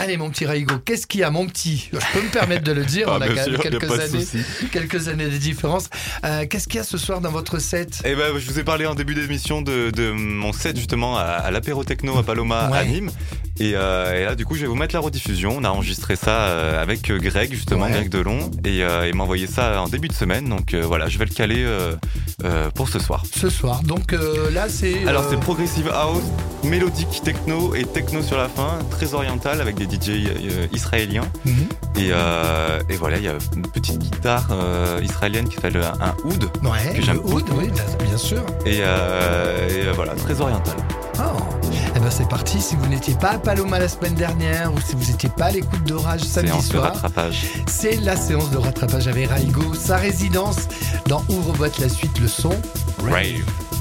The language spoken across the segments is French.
Allez, mon petit Raigo, qu'est-ce qu'il y a, mon petit? Je peux me permettre de le dire, Ah, on a sûr, quelques années, quelques années de différence. Euh, qu'est-ce qu'il y a ce soir dans votre set? Eh ben, je vous ai parlé en début d'émission de, de mon set justement à, à l'apéro techno à Paloma Ouais. à Nîmes. Et, euh, et là, du coup, je vais vous mettre la rediffusion. On a enregistré ça euh, avec Greg, justement, Ouais. Greg Delon, et euh, il m'a envoyé ça en début de semaine. Donc euh, voilà, je vais le caler euh, euh, pour ce soir. Ce soir. Donc euh, là, c'est. Alors euh, c'est progressive house, mélodique techno et techno sur la fin, très oriental avec des DJ euh, israéliens. mhm. Et, euh, et voilà, il y a une petite guitare euh, israélienne qui s'appelle un, oud. Ouais, que j'aime oud, oui, bien- sûr. Et, euh, et, euh, voilà, très oriental. Oh. Eh ben c'est parti. Si vous n'étiez pas à Paloma la semaine dernière ou si vous n'étiez pas à l'écoute d'Orage samedi Séance de soir, rattrapage. c'est la séance de rattrapage avec Raigo, sa résidence dans Ouvre boîte la suite le son. Rave. Rave.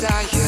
desire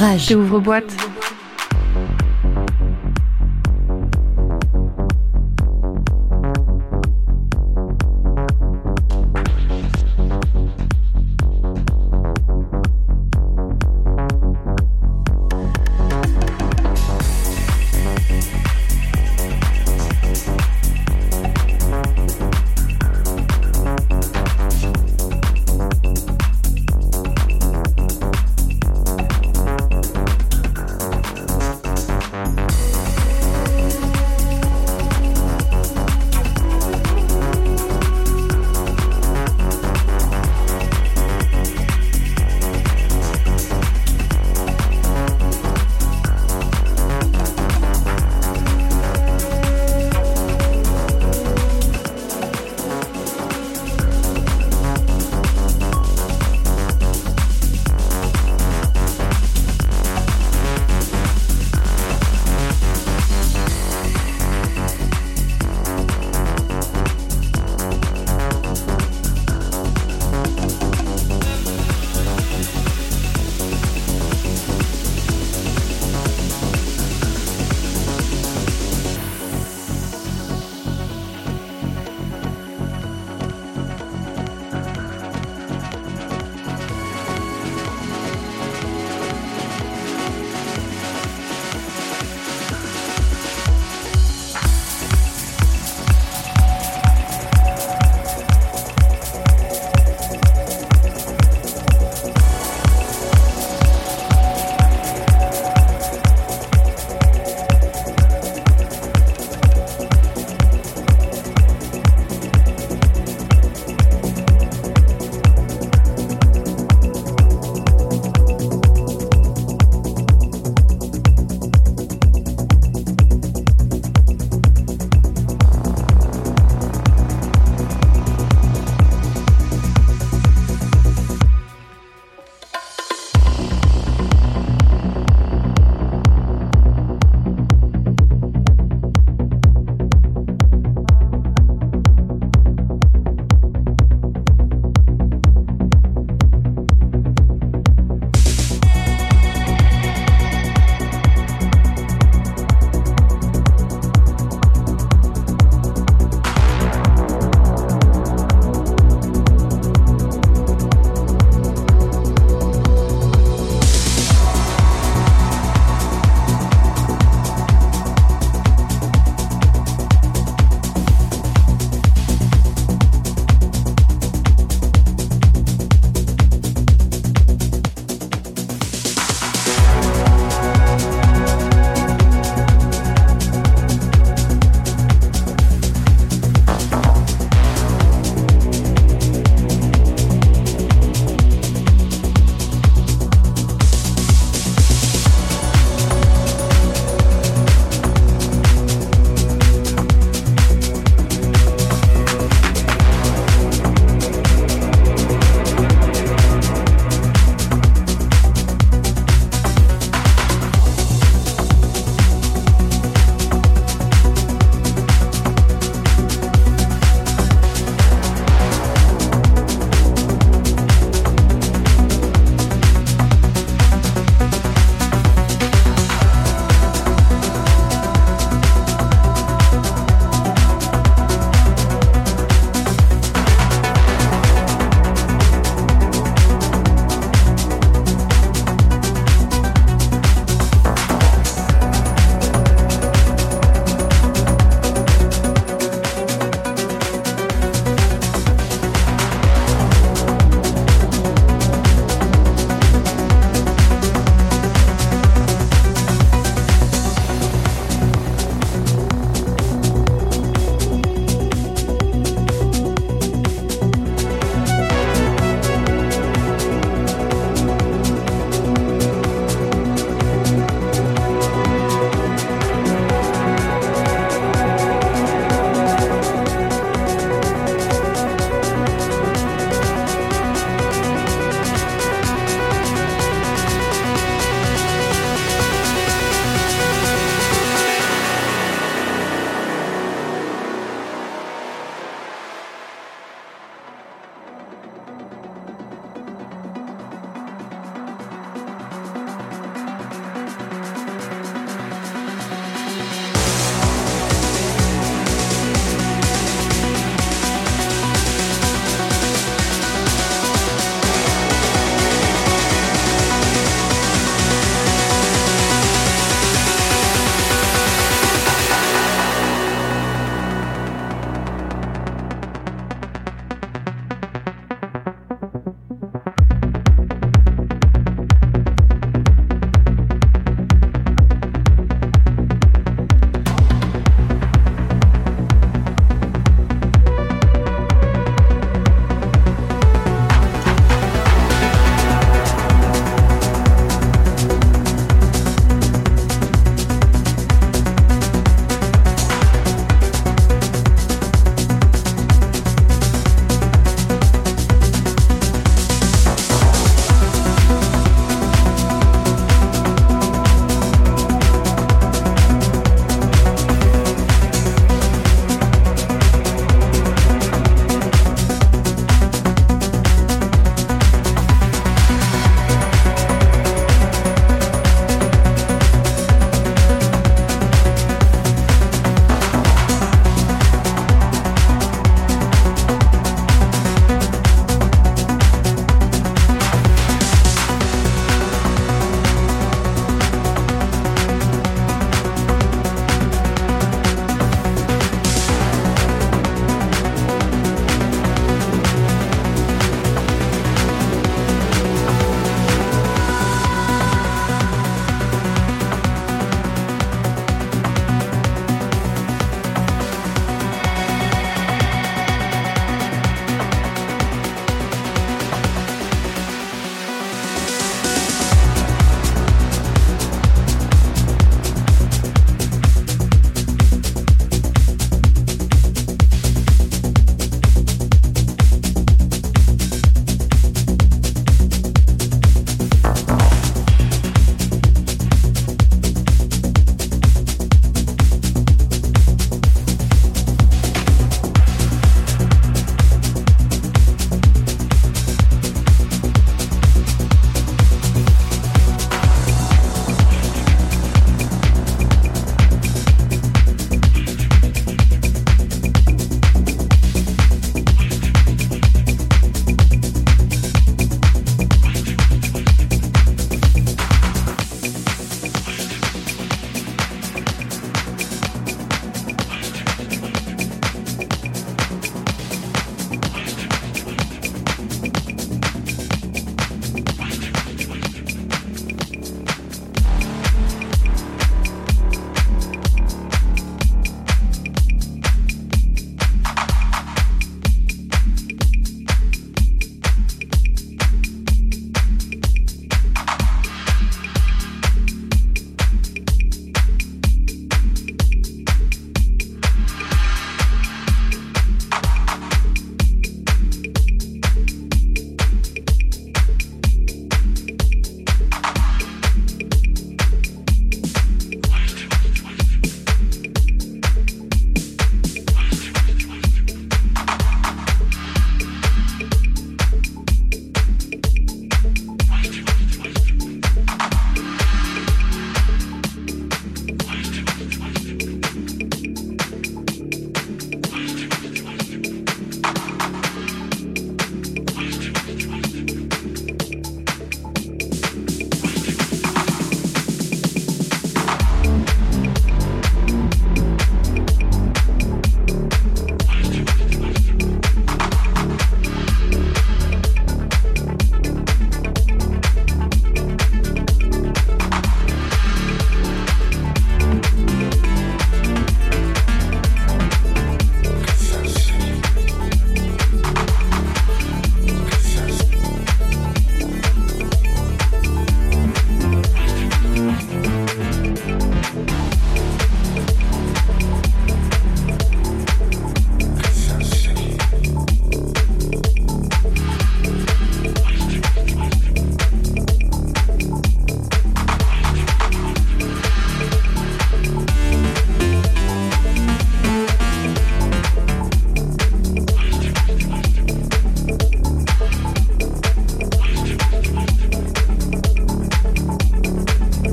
Rage. ouvre-boîte. qui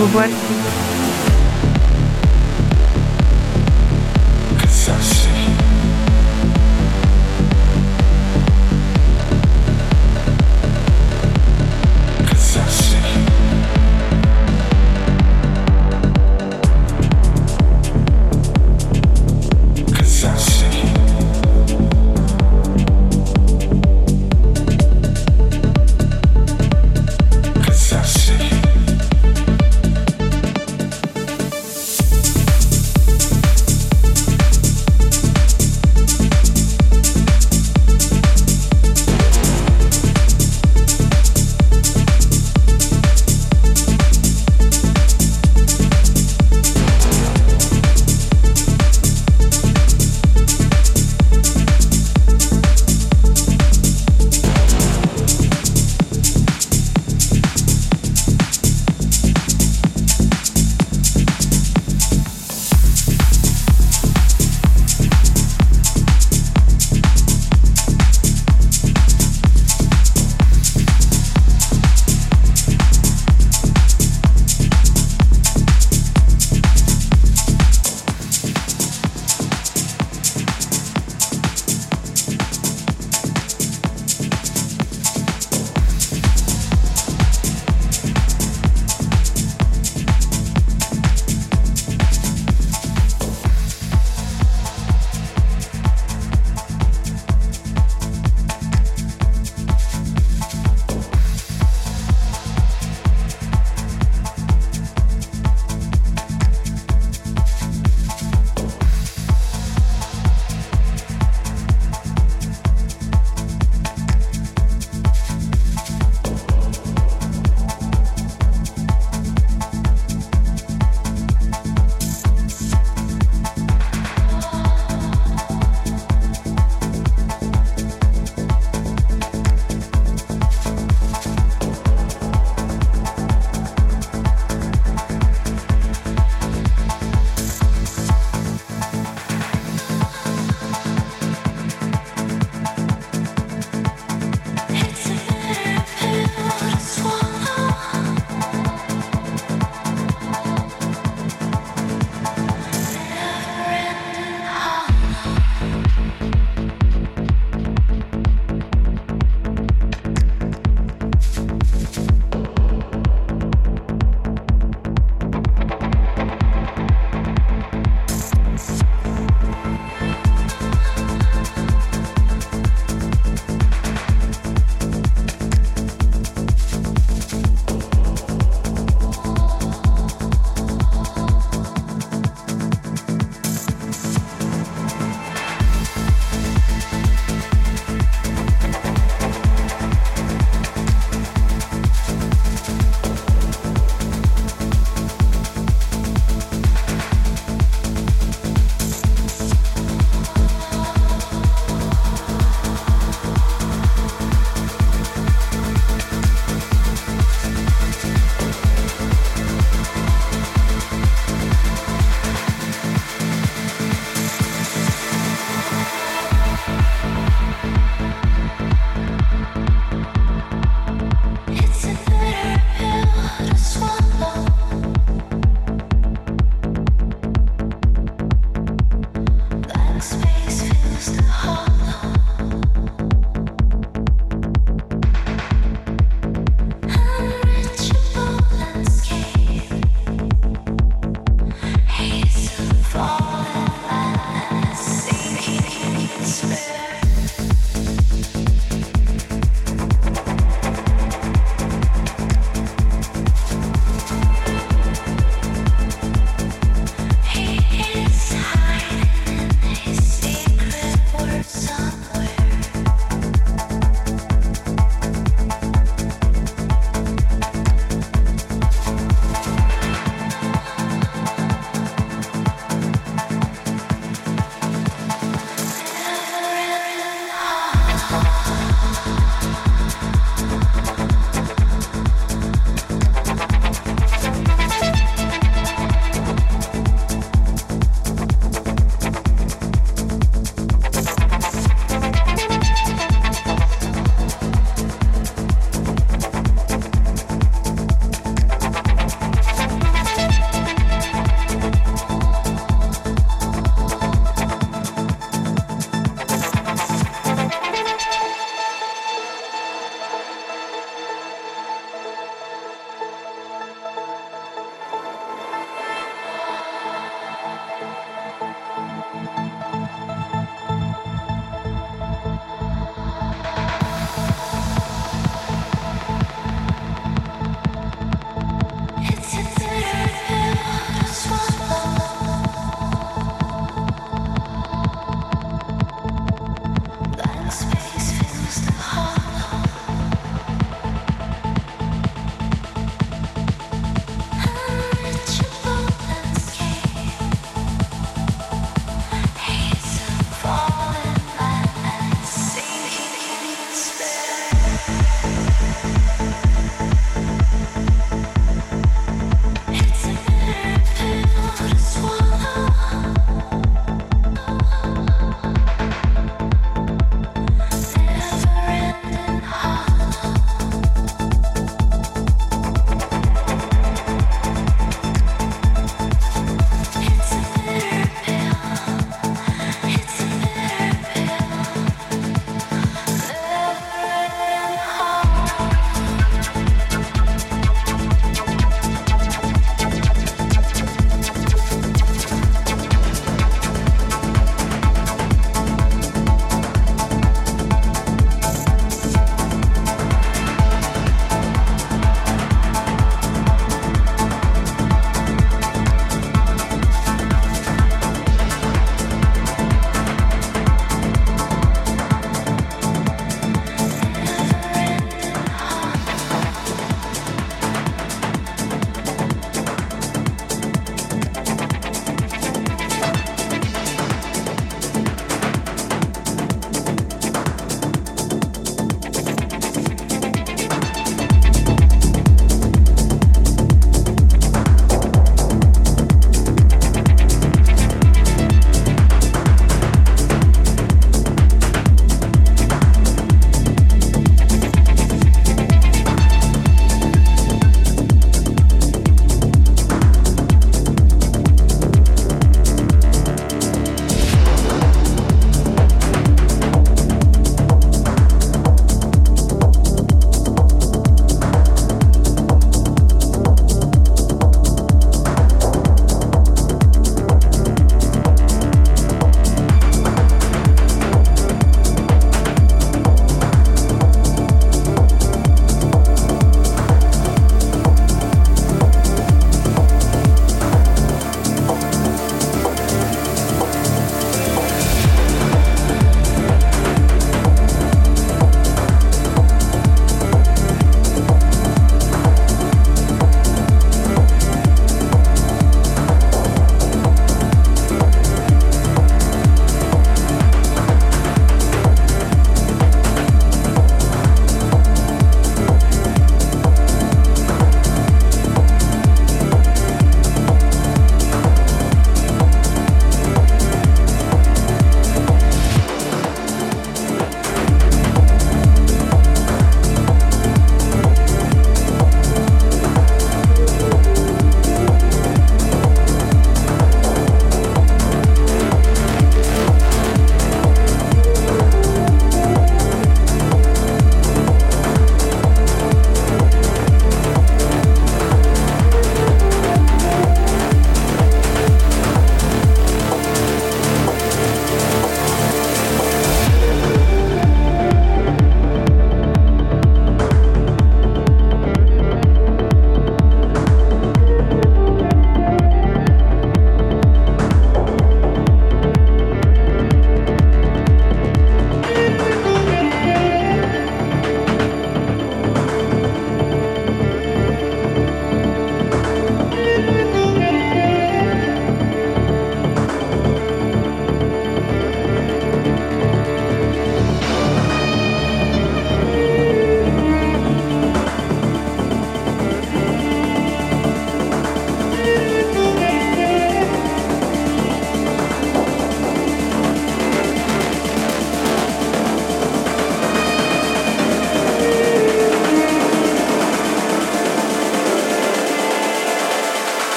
ouvre voile.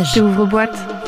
Rage. J'ouvre boîte.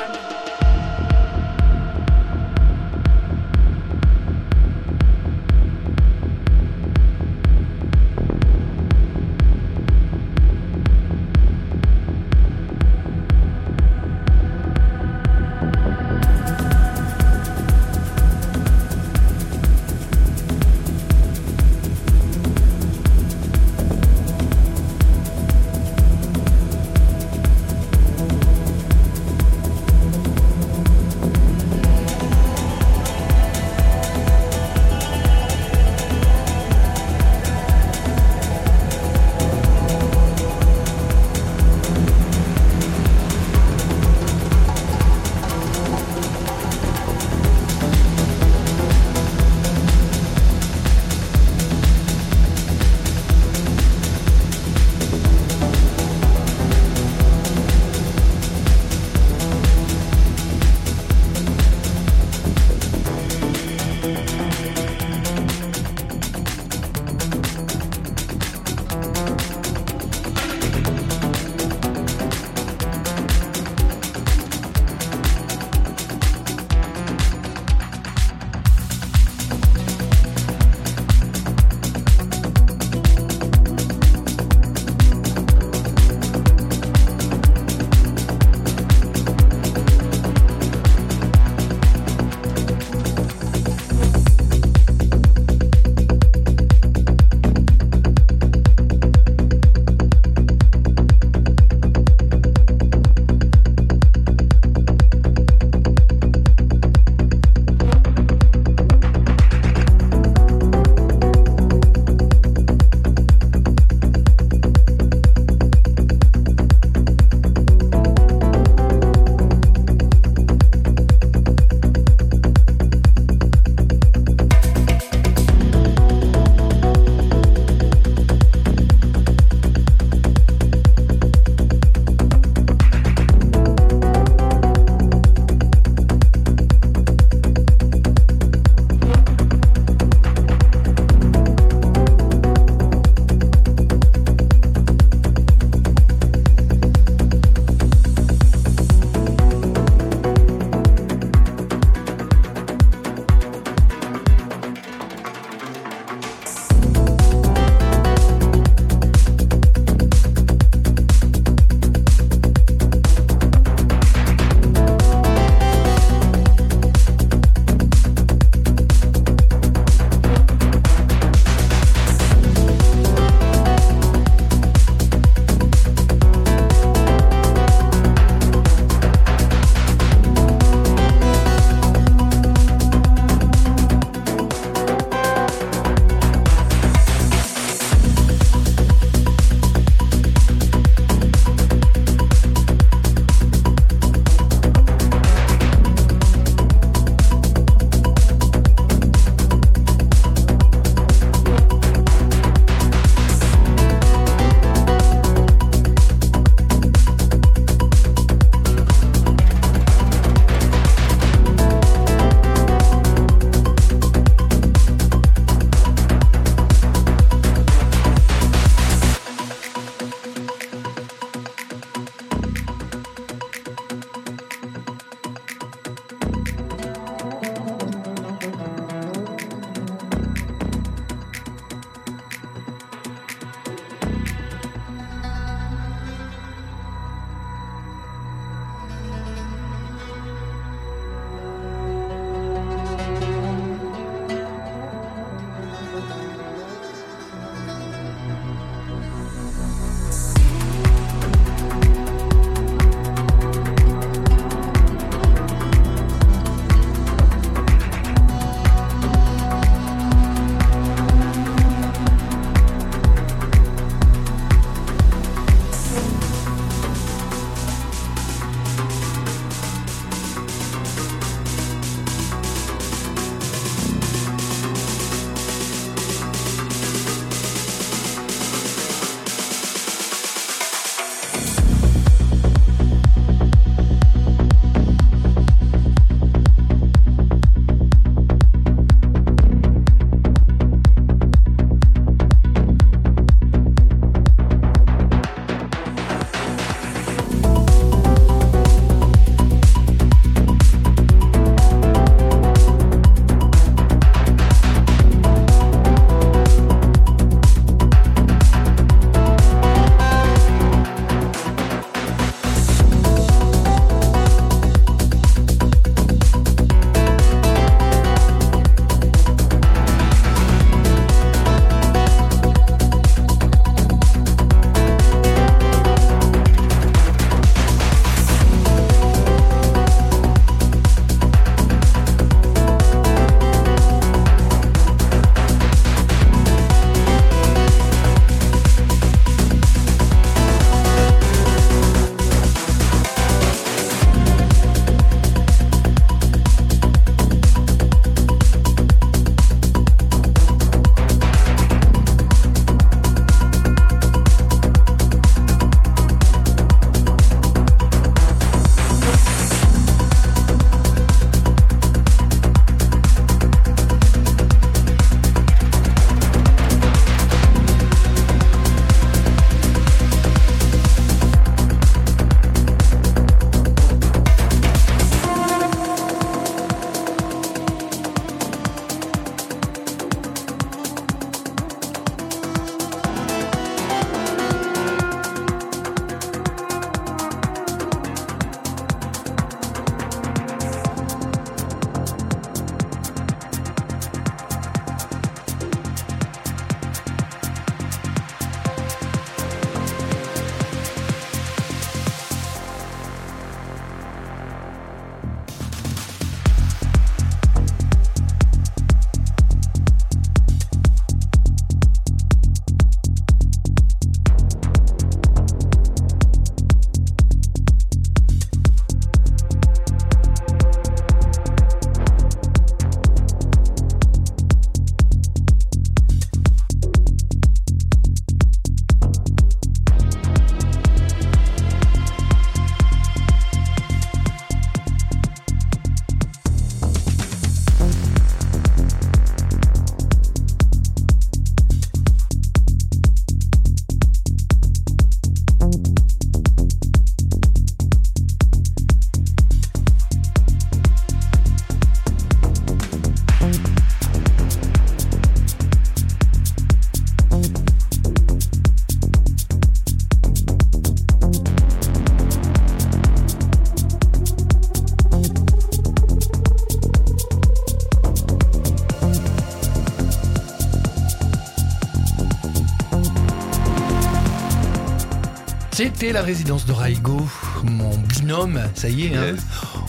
C'était la résidence de Raigo, mon binôme, ça y est, hein.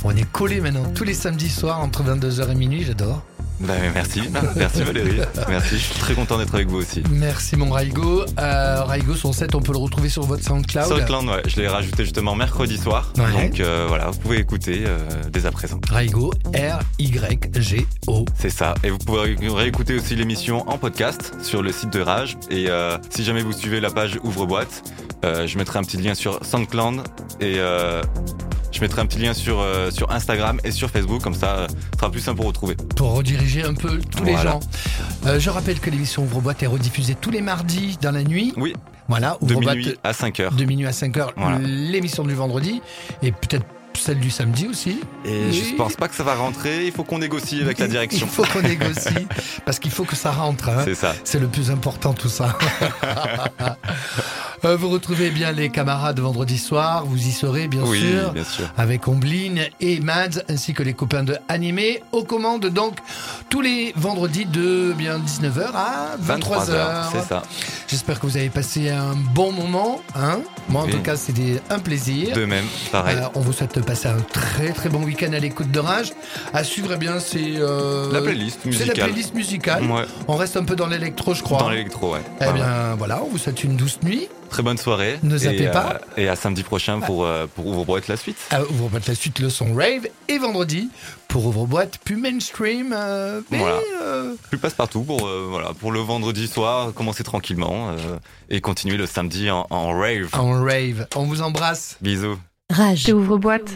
On est collés maintenant tous les samedis soirs entre 22h et minuit, j'adore. Bah, merci, merci Valérie. Merci, je suis très content d'être avec vous aussi. Merci mon Raigo. Euh, Raigo, son set, on peut le retrouver sur votre SoundCloud. Clan, ouais, je l'ai rajouté justement mercredi soir. Ouais. Donc euh, voilà, vous pouvez écouter euh, dès à présent. Raigo, R-Y-G-O. C'est ça. Et vous pouvez ré- réécouter aussi l'émission en podcast sur le site de Rage. Et si jamais vous suivez la page Ouvre-boîte, euh, je mettrai un petit lien sur SoundCloud et euh, je mettrai un petit lien sur, euh, sur Instagram et sur Facebook. Comme ça, ce sera plus simple pour retrouver. pour rediriger un peu tous les gens. Euh, je rappelle que l'émission Ouvre-boîte est rediffusée tous les mardis dans la nuit. Oui, Voilà, de minuit à 5 heures. de minuit à 5 heures. Voilà. L'émission du vendredi et peut-être celle du samedi aussi. Et Oui. je pense pas que ça va rentrer. Il faut qu'on négocie avec la direction. Il faut qu'on négocie parce qu'il faut que ça rentre. hein. C'est ça. C'est le plus important tout ça. Euh, vous retrouvez bien les camarades vendredi soir, vous y serez bien oui, sûr. bien sûr. avec Ombline et Mads ainsi que les copains de Animé aux commandes donc tous les vendredis de bien 19h à 23h. 23h, c'est ça. J'espère que vous avez passé un bon moment hein. Moi en Oui. tout cas c'était un plaisir. De même, pareil. Euh, on vous souhaite de passer un très très bon week-end à l'écoute de Rage. À suivre, eh bien, c'est euh, la playlist C'est la musicale. playlist musicale. Ouais, On reste un peu dans l'électro, je crois. dans l'électro, ouais. Eh ouais. bien, voilà, on vous souhaite une douce nuit. Très bonne soirée. Ne zappez et, pas. et à samedi prochain pour, euh, pour Ouvre-boîte la suite. Euh, Ouvre-boîte la suite, le son rave. Et vendredi, pour Ouvre-boîte, plus mainstream. euh, mais, Voilà. euh, Plus passe partout pour, euh, voilà, pour le vendredi soir, commencer tranquillement euh, et continuer le samedi en, en rave. en rave. On vous embrasse. Bisous. Rage. Ouvre-boîte.